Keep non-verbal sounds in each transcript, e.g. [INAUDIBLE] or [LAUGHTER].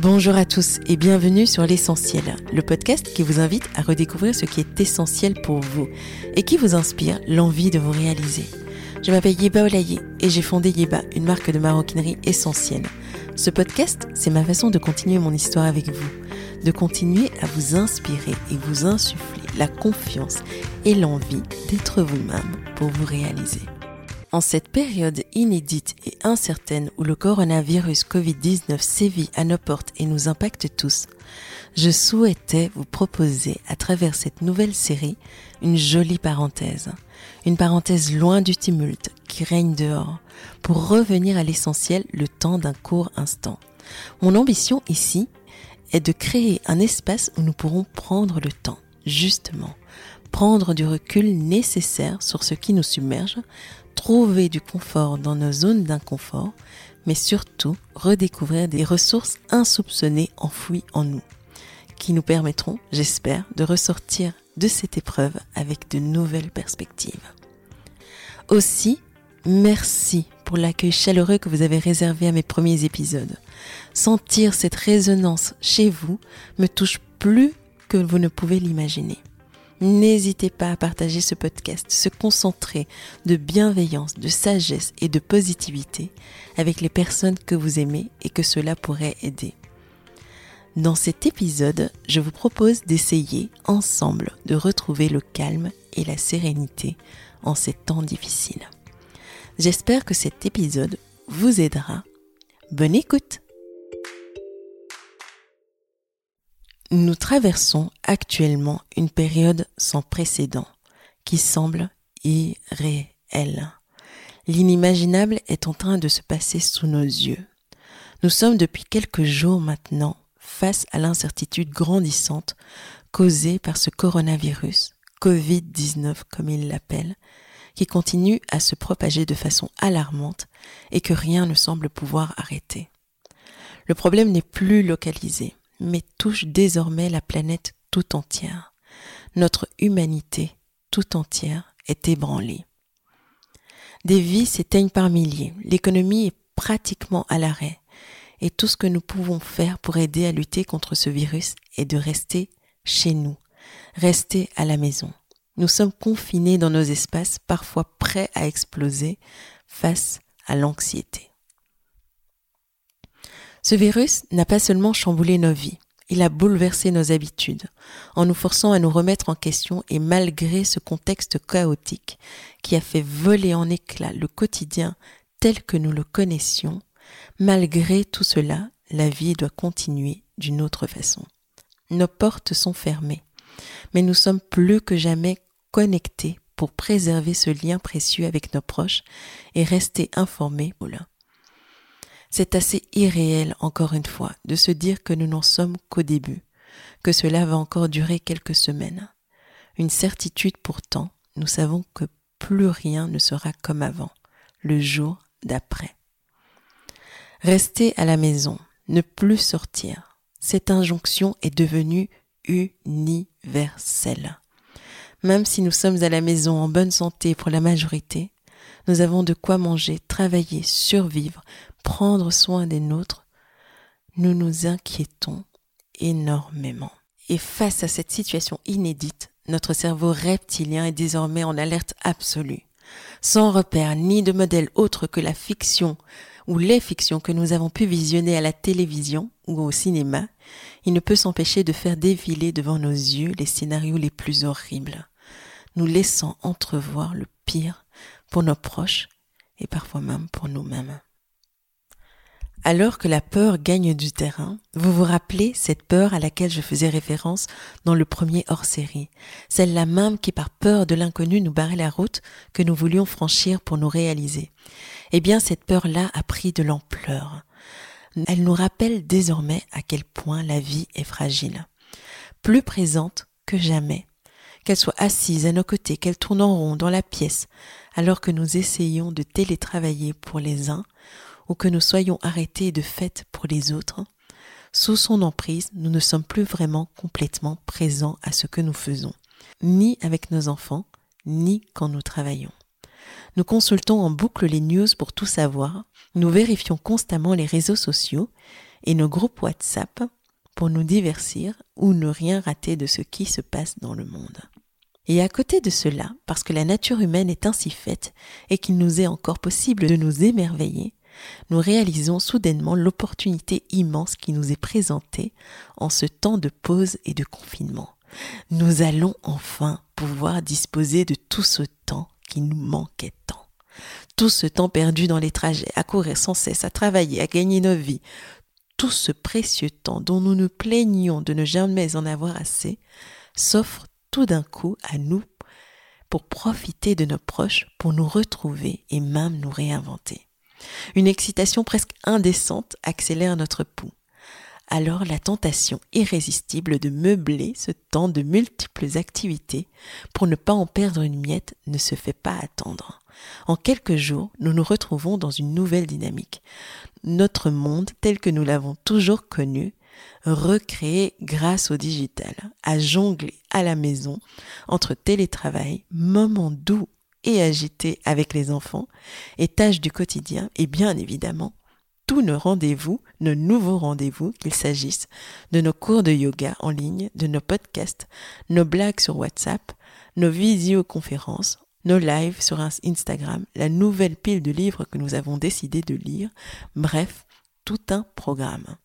Bonjour à tous et bienvenue sur L'essentiel, le podcast qui vous invite à redécouvrir ce qui est essentiel pour vous et qui vous inspire l'envie de vous réaliser. Je m'appelle Yeba Olaye et j'ai fondé Yeba, une marque de maroquinerie essentielle. Ce podcast, c'est ma façon de continuer mon histoire avec vous, de continuer à vous inspirer et vous insuffler la confiance et l'envie d'être vous-même pour vous réaliser. En cette période inédite et incertaine où le coronavirus Covid-19 sévit à nos portes et nous impacte tous, je souhaitais vous proposer à travers cette nouvelle série une jolie parenthèse. Une parenthèse loin du tumulte qui règne dehors pour revenir à l'essentiel le temps d'un court instant. Mon ambition ici est de créer un espace où nous pourrons prendre le temps, justement, prendre du recul nécessaire sur ce qui nous submerge, trouver du confort dans nos zones d'inconfort, mais surtout redécouvrir des ressources insoupçonnées enfouies en nous, qui nous permettront, j'espère, de ressortir de cette épreuve avec de nouvelles perspectives. Aussi, merci pour l'accueil chaleureux que vous avez réservé à mes premiers épisodes. Sentir cette résonance chez vous me touche plus que vous ne pouvez l'imaginer. N'hésitez pas à partager ce podcast, se concentrer de bienveillance, de sagesse et de positivité avec les personnes que vous aimez et que cela pourrait aider. Dans cet épisode, je vous propose d'essayer ensemble de retrouver le calme et la sérénité en ces temps difficiles. J'espère que cet épisode vous aidera. Bonne écoute Nous traversons actuellement une période sans précédent qui semble irréelle. L'inimaginable est en train de se passer sous nos yeux. Nous sommes depuis quelques jours maintenant face à l'incertitude grandissante causée par ce coronavirus, Covid-19 comme il l'appelle, qui continue à se propager de façon alarmante et que rien ne semble pouvoir arrêter. Le problème n'est plus localisé mais touche désormais la planète tout entière. Notre humanité tout entière est ébranlée. Des vies s'éteignent par milliers, l'économie est pratiquement à l'arrêt, et tout ce que nous pouvons faire pour aider à lutter contre ce virus est de rester chez nous, rester à la maison. Nous sommes confinés dans nos espaces, parfois prêts à exploser face à l'anxiété. Ce virus n'a pas seulement chamboulé nos vies, il a bouleversé nos habitudes, en nous forçant à nous remettre en question et malgré ce contexte chaotique qui a fait voler en éclats le quotidien tel que nous le connaissions, malgré tout cela, la vie doit continuer d'une autre façon. Nos portes sont fermées, mais nous sommes plus que jamais connectés pour préserver ce lien précieux avec nos proches et rester informés. C'est assez irréel, encore une fois, de se dire que nous n'en sommes qu'au début, que cela va encore durer quelques semaines. Une certitude pourtant, nous savons que plus rien ne sera comme avant, le jour d'après. Rester à la maison, ne plus sortir, cette injonction est devenue universelle. Même si nous sommes à la maison en bonne santé pour la majorité, nous avons de quoi manger, travailler, survivre, prendre soin des nôtres, nous nous inquiétons énormément. Et face à cette situation inédite, notre cerveau reptilien est désormais en alerte absolue. Sans repère ni de modèle autre que la fiction ou les fictions que nous avons pu visionner à la télévision ou au cinéma, il ne peut s'empêcher de faire défiler devant nos yeux les scénarios les plus horribles, nous laissant entrevoir le pire pour nos proches et parfois même pour nous-mêmes. Alors que la peur gagne du terrain, vous vous rappelez cette peur à laquelle je faisais référence dans le premier hors-série, celle-là même qui par peur de l'inconnu nous barrait la route que nous voulions franchir pour nous réaliser. Eh bien, cette peur-là a pris de l'ampleur. Elle nous rappelle désormais à quel point la vie est fragile, plus présente que jamais, qu'elle soit assise à nos côtés, qu'elle tourne en rond dans la pièce, alors que nous essayons de télétravailler pour les uns, ou que nous soyons arrêtés de fait pour les autres, sous son emprise, nous ne sommes plus vraiment complètement présents à ce que nous faisons, ni avec nos enfants, ni quand nous travaillons. Nous consultons en boucle les news pour tout savoir, nous vérifions constamment les réseaux sociaux, et nos groupes WhatsApp pour nous divertir ou ne rien rater de ce qui se passe dans le monde. Et à côté de cela, parce que la nature humaine est ainsi faite et qu'il nous est encore possible de nous émerveiller, nous réalisons soudainement l'opportunité immense qui nous est présentée en ce temps de pause et de confinement. Nous allons enfin pouvoir disposer de tout ce temps qui nous manquait tant. Tout ce temps perdu dans les trajets, à courir sans cesse, à travailler, à gagner nos vies, tout ce précieux temps dont nous nous plaignons de ne jamais en avoir assez, s'offre tout d'un coup à nous pour profiter de nos proches, pour nous retrouver et même nous réinventer. Une excitation presque indécente accélère notre pouls. Alors la tentation irrésistible de meubler ce temps de multiples activités pour ne pas en perdre une miette ne se fait pas attendre. En quelques jours, nous nous retrouvons dans une nouvelle dynamique. Notre monde tel que nous l'avons toujours connu, recréé grâce au digital, à jongler à la maison entre télétravail, moments doux et agité avec les enfants et tâches du quotidien et bien évidemment tous nos rendez-vous, nos nouveaux rendez-vous, qu'il s'agisse de nos cours de yoga en ligne, de nos podcasts, nos blagues sur WhatsApp, nos visioconférences, nos lives sur Instagram, la nouvelle pile de livres que nous avons décidé de lire, bref, tout un programme.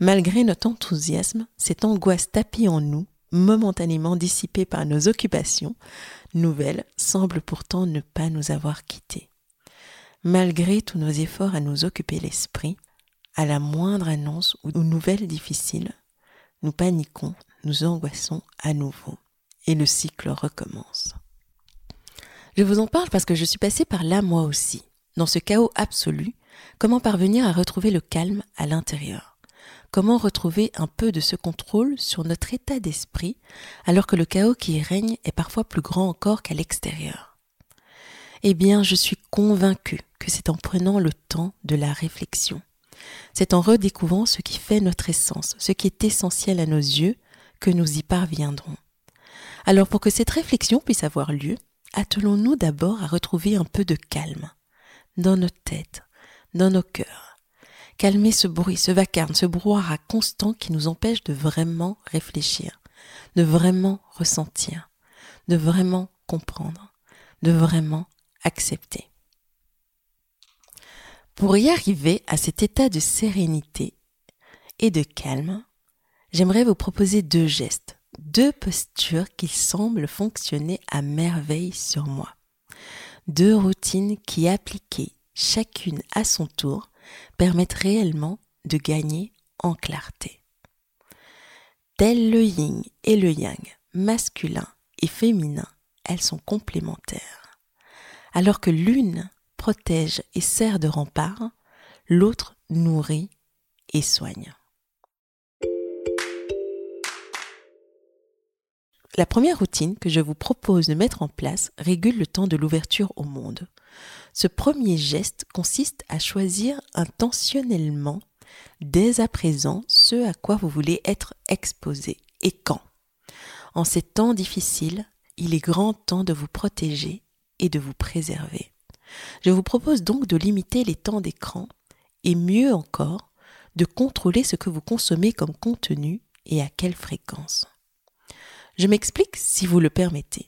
Malgré notre enthousiasme, cette angoisse tapie en nous, momentanément dissipée par nos occupations, nouvelle semble pourtant ne pas nous avoir quittés. Malgré tous nos efforts à nous occuper l'esprit, à la moindre annonce ou nouvelle difficile, nous paniquons, nous angoissons à nouveau, et le cycle recommence. Je vous en parle parce que je suis passée par là moi aussi. Dans ce chaos absolu, comment parvenir à retrouver le calme à l'intérieur Comment retrouver un peu de ce contrôle sur notre état d'esprit alors que le chaos qui y règne est parfois plus grand encore qu'à l'extérieur? Eh bien, je suis convaincue que c'est en prenant le temps de la réflexion. C'est en redécouvrant ce qui fait notre essence, ce qui est essentiel à nos yeux, que nous y parviendrons. Alors pour que cette réflexion puisse avoir lieu, attelons-nous d'abord à retrouver un peu de calme dans nos têtes, dans nos cœurs calmer ce bruit, ce vacarme, ce brouhaha constant qui nous empêche de vraiment réfléchir, de vraiment ressentir, de vraiment comprendre, de vraiment accepter. Pour y arriver à cet état de sérénité et de calme, j'aimerais vous proposer deux gestes, deux postures qui semblent fonctionner à merveille sur moi. Deux routines qui appliquées chacune à son tour permettent réellement de gagner en clarté. Tel le yin et le yang, masculin et féminin, elles sont complémentaires. Alors que l'une protège et sert de rempart, l'autre nourrit et soigne. La première routine que je vous propose de mettre en place régule le temps de l'ouverture au monde. Ce premier geste consiste à choisir intentionnellement dès à présent ce à quoi vous voulez être exposé et quand. En ces temps difficiles, il est grand temps de vous protéger et de vous préserver. Je vous propose donc de limiter les temps d'écran et mieux encore, de contrôler ce que vous consommez comme contenu et à quelle fréquence. Je m'explique si vous le permettez.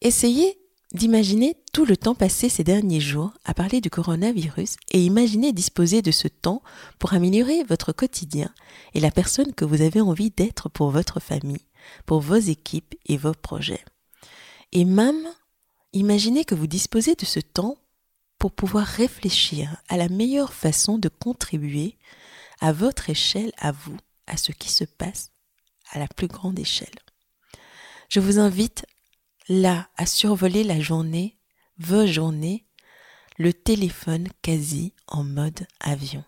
Essayez d'imaginer tout le temps passé ces derniers jours à parler du coronavirus et imaginez disposer de ce temps pour améliorer votre quotidien et la personne que vous avez envie d'être pour votre famille, pour vos équipes et vos projets. Et même, imaginez que vous disposez de ce temps pour pouvoir réfléchir à la meilleure façon de contribuer à votre échelle, à vous, à ce qui se passe à la plus grande échelle. Je vous invite là à survoler la journée, vos journées, le téléphone quasi en mode avion.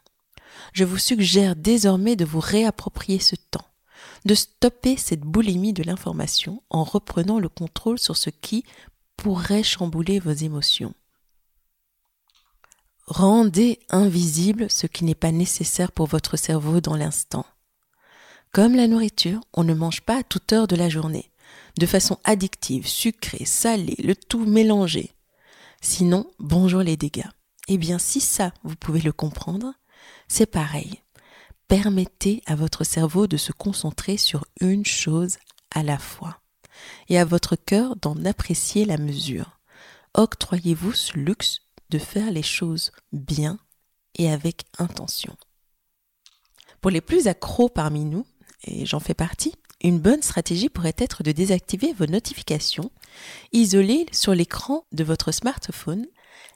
Je vous suggère désormais de vous réapproprier ce temps, de stopper cette boulimie de l'information en reprenant le contrôle sur ce qui pourrait chambouler vos émotions. Rendez invisible ce qui n'est pas nécessaire pour votre cerveau dans l'instant. Comme la nourriture, on ne mange pas à toute heure de la journée de façon addictive, sucrée, salée, le tout mélangé. Sinon, bonjour les dégâts. Eh bien, si ça, vous pouvez le comprendre, c'est pareil. Permettez à votre cerveau de se concentrer sur une chose à la fois et à votre cœur d'en apprécier la mesure. Octroyez-vous ce luxe de faire les choses bien et avec intention. Pour les plus accros parmi nous, et j'en fais partie, une bonne stratégie pourrait être de désactiver vos notifications, isoler sur l'écran de votre smartphone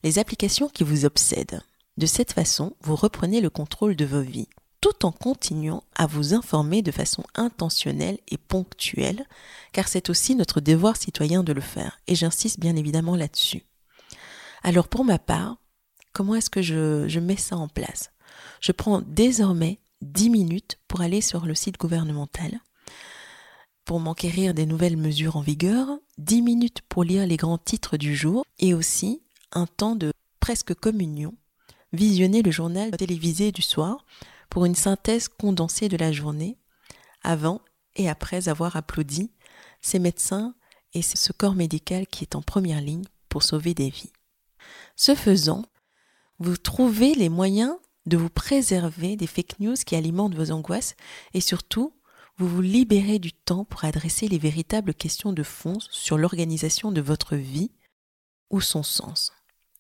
les applications qui vous obsèdent. De cette façon, vous reprenez le contrôle de vos vies, tout en continuant à vous informer de façon intentionnelle et ponctuelle, car c'est aussi notre devoir citoyen de le faire, et j'insiste bien évidemment là-dessus. Alors pour ma part, comment est-ce que je, mets ça en place? Je prends désormais 10 minutes pour aller sur le site gouvernemental, pour m'enquérir des nouvelles mesures en vigueur, 10 minutes pour lire les grands titres du jour et aussi un temps de presque communion, visionner le journal télévisé du soir pour une synthèse condensée de la journée, avant et après avoir applaudi ces médecins et ce corps médical qui est en première ligne pour sauver des vies. Ce faisant, vous trouvez les moyens de vous préserver des fake news qui alimentent vos angoisses et surtout, vous vous libérez du temps pour adresser les véritables questions de fond sur l'organisation de votre vie ou son sens.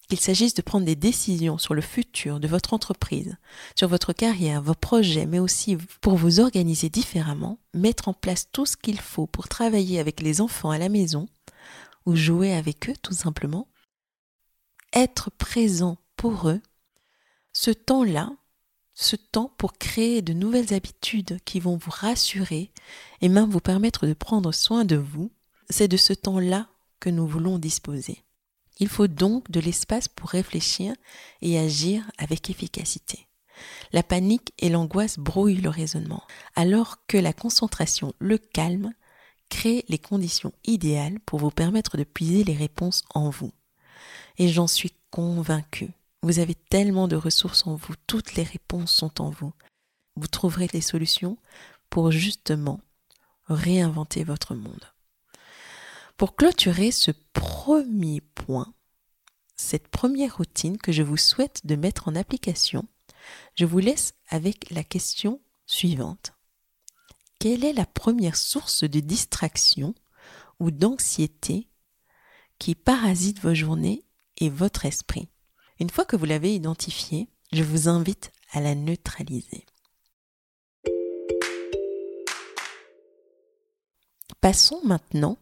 Qu'il s'agisse de prendre des décisions sur le futur de votre entreprise, sur votre carrière, vos projets, mais aussi pour vous organiser différemment, mettre en place tout ce qu'il faut pour travailler avec les enfants à la maison, ou jouer avec eux tout simplement, être présent pour eux ce temps-là, ce temps pour créer de nouvelles habitudes qui vont vous rassurer et même vous permettre de prendre soin de vous, c'est de ce temps-là que nous voulons disposer. Il faut donc de l'espace pour réfléchir et agir avec efficacité. La panique et l'angoisse brouillent le raisonnement, alors que la concentration, le calme, crée les conditions idéales pour vous permettre de puiser les réponses en vous. Et j'en suis convaincue. Vous avez tellement de ressources en vous, toutes les réponses sont en vous. Vous trouverez les solutions pour justement réinventer votre monde. Pour clôturer ce premier point, cette première routine que je vous souhaite de mettre en application, je vous laisse avec la question suivante. Quelle est la première source de distraction ou d'anxiété qui parasite vos journées et votre esprit? Une fois que vous l'avez identifié, je vous invite à la neutraliser. Passons maintenant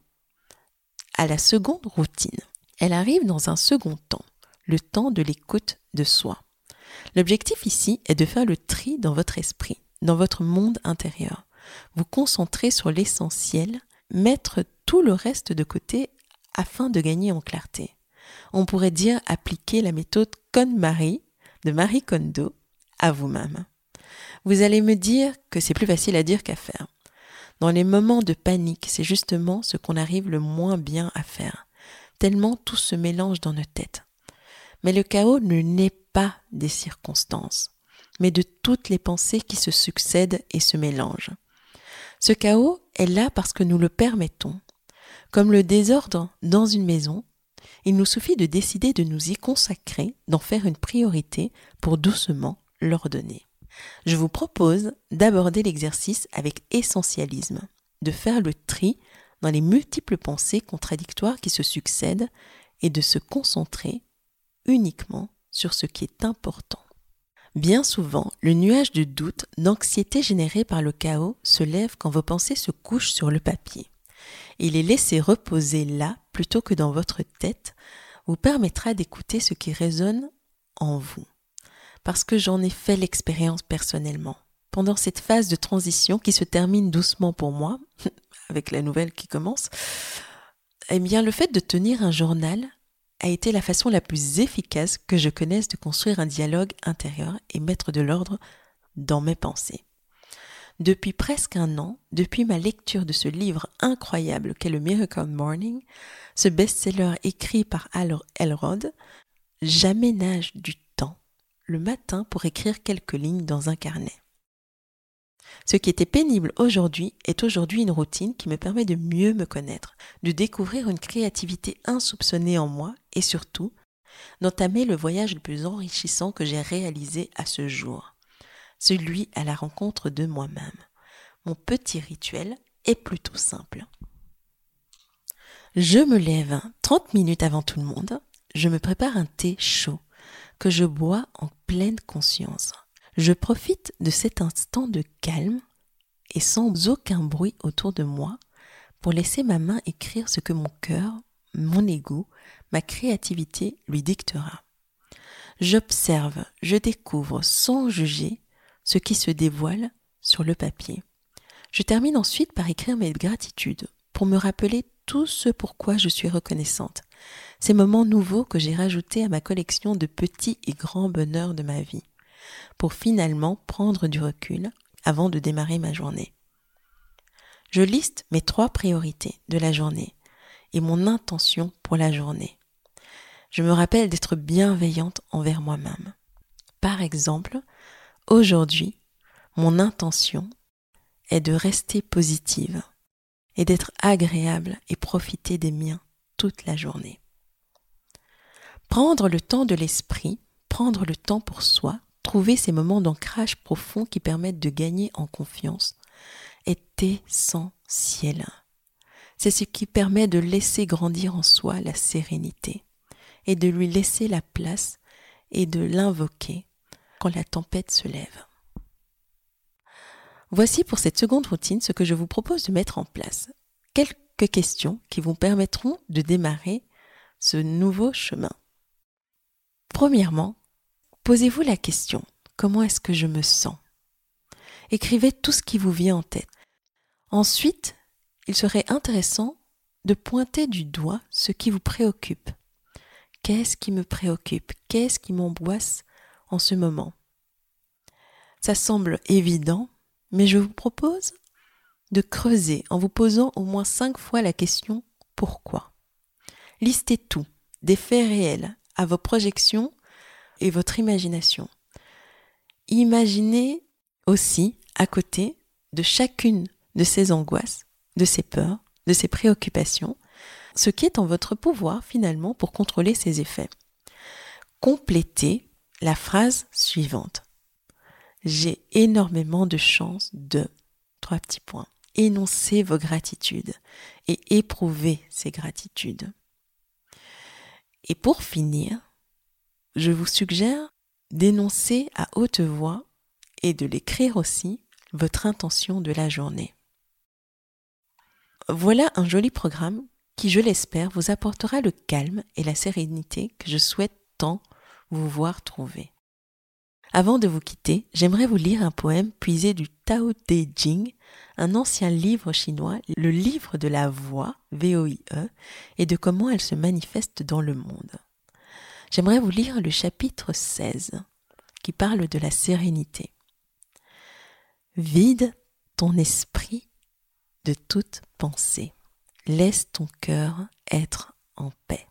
à la seconde routine. Elle arrive dans un second temps, le temps de l'écoute de soi. L'objectif ici est de faire le tri dans votre esprit, dans votre monde intérieur. Vous concentrer sur l'essentiel, mettre tout le reste de côté afin de gagner en clarté on pourrait dire appliquer la méthode KonMari de Marie Kondo à vous-même. Vous allez me dire que c'est plus facile à dire qu'à faire. Dans les moments de panique, c'est justement ce qu'on arrive le moins bien à faire, tellement tout se mélange dans nos têtes. Mais le chaos ne naît pas des circonstances, mais de toutes les pensées qui se succèdent et se mélangent. Ce chaos est là parce que nous le permettons. Comme le désordre dans une maison, il nous suffit de décider de nous y consacrer, d'en faire une priorité pour doucement l'ordonner. Je vous propose d'aborder l'exercice avec essentialisme, de faire le tri dans les multiples pensées contradictoires qui se succèdent et de se concentrer uniquement sur ce qui est important. Bien souvent, le nuage de doute, d'anxiété généré par le chaos se lève quand vos pensées se couchent sur le papier et les laisser reposer là plutôt que dans votre tête vous permettra d'écouter ce qui résonne en vous. Parce que j'en ai fait l'expérience personnellement. Pendant cette phase de transition qui se termine doucement pour moi, [LAUGHS] avec la nouvelle qui commence, eh bien le fait de tenir un journal a été la façon la plus efficace que je connaisse de construire un dialogue intérieur et mettre de l'ordre dans mes pensées. Depuis presque un an, depuis ma lecture de ce livre incroyable qu'est le Miracle Morning, ce best-seller écrit par Al Elrod, j'aménage du temps le matin pour écrire quelques lignes dans un carnet. Ce qui était pénible aujourd'hui est aujourd'hui une routine qui me permet de mieux me connaître, de découvrir une créativité insoupçonnée en moi et surtout d'entamer le voyage le plus enrichissant que j'ai réalisé à ce jour celui à la rencontre de moi-même. Mon petit rituel est plutôt simple. Je me lève 30 minutes avant tout le monde, je me prépare un thé chaud que je bois en pleine conscience. Je profite de cet instant de calme et sans aucun bruit autour de moi pour laisser ma main écrire ce que mon cœur, mon ego, ma créativité lui dictera. J'observe, je découvre sans juger ce qui se dévoile sur le papier. Je termine ensuite par écrire mes gratitudes pour me rappeler tout ce pourquoi je suis reconnaissante. Ces moments nouveaux que j'ai rajoutés à ma collection de petits et grands bonheurs de ma vie, pour finalement prendre du recul avant de démarrer ma journée. Je liste mes trois priorités de la journée et mon intention pour la journée. Je me rappelle d'être bienveillante envers moi-même. Par exemple, aujourd'hui, mon intention est de rester positive et d'être agréable et profiter des miens toute la journée. Prendre le temps de l'esprit, prendre le temps pour soi, trouver ces moments d'ancrage profond qui permettent de gagner en confiance est essentiel. C'est ce qui permet de laisser grandir en soi la sérénité et de lui laisser la place et de l'invoquer quand la tempête se lève. Voici pour cette seconde routine ce que je vous propose de mettre en place. Quelques questions qui vous permettront de démarrer ce nouveau chemin. Premièrement, posez-vous la question, comment est-ce que je me sens? Écrivez tout ce qui vous vient en tête. Ensuite, il serait intéressant de pointer du doigt ce qui vous préoccupe. Qu'est-ce qui me préoccupe? Qu'est-ce qui m'angoisse? Ce moment Ça semble évident, mais je vous propose de creuser en vous posant au moins cinq fois la question pourquoi? Listez tout, des faits réels, à vos projections et votre imagination. Imaginez aussi à côté de chacune de ces angoisses, de ces peurs, de ces préoccupations, ce qui est en votre pouvoir finalement pour contrôler ces effets. Complétez la phrase suivante j'ai énormément de chance de trois petits points. Énoncez vos gratitudes et éprouvez ces gratitudes. Et pour finir, je vous suggère d'énoncer à haute voix et de l'écrire aussi votre intention de la journée. Voilà un joli programme qui, je l'espère, vous apportera le calme et la sérénité que je souhaite tant vous voir trouver. Avant de vous quitter, j'aimerais vous lire un poème puisé du Tao Te Ching, un ancien livre chinois, le livre de la voix, V-O-I-E, et de comment elle se manifeste dans le monde. J'aimerais vous lire le chapitre 16, qui parle de la sérénité. Vide ton esprit de toute pensée. Laisse ton cœur être en paix.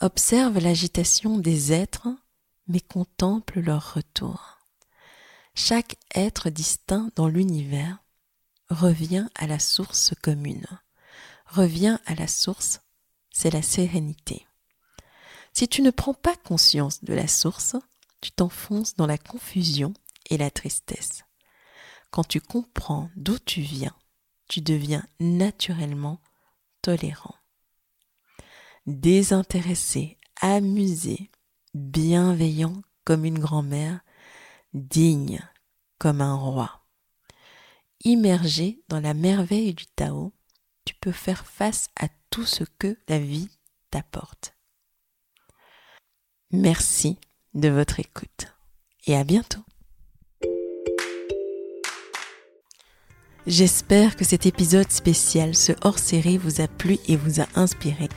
Observe l'agitation des êtres mais contemple leur retour. Chaque être distinct dans l'univers revient à la source commune. Revient à la source, c'est la sérénité. Si tu ne prends pas conscience de la source, tu t'enfonces dans la confusion et la tristesse. Quand tu comprends d'où tu viens, tu deviens naturellement tolérant. Désintéressé, amusé, bienveillant comme une grand-mère, digne comme un roi. Immergé dans la merveille du Tao, tu peux faire face à tout ce que la vie t'apporte. Merci de votre écoute et à bientôt. J'espère que cet épisode spécial, ce hors-série, vous a plu et vous a inspiré.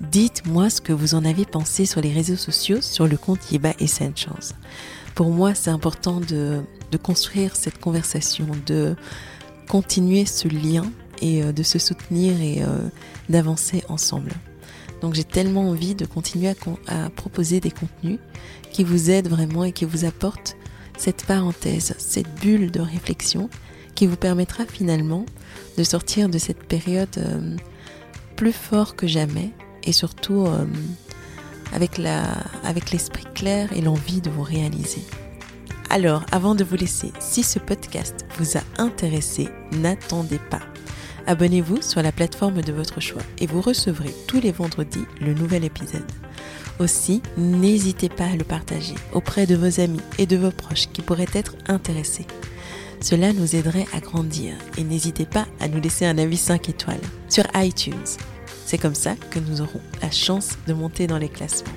Dites-moi ce que vous en avez pensé sur les réseaux sociaux, sur le compte Yeba Essentials. Pour moi, c'est important de, construire cette conversation, de continuer ce lien et euh, de se soutenir et euh, d'avancer ensemble. Donc j'ai tellement envie de continuer à, à, proposer des contenus qui vous aident vraiment et qui vous apportent cette parenthèse, cette bulle de réflexion qui vous permettra finalement de sortir de cette période euh, plus fort que jamais et surtout euh, avec, avec l'esprit clair et l'envie de vous réaliser. Alors, avant de vous laisser, si ce podcast vous a intéressé, n'attendez pas. Abonnez-vous sur la plateforme de votre choix et vous recevrez tous les vendredis le nouvel épisode. Aussi, n'hésitez pas à le partager auprès de vos amis et de vos proches qui pourraient être intéressés. Cela nous aiderait à grandir et n'hésitez pas à nous laisser un avis 5 étoiles sur iTunes. C'est comme ça que nous aurons la chance de monter dans les classements.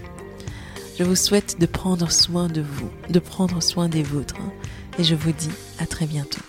Je vous souhaite de prendre soin de vous, de prendre soin des vôtres et je vous dis à très bientôt.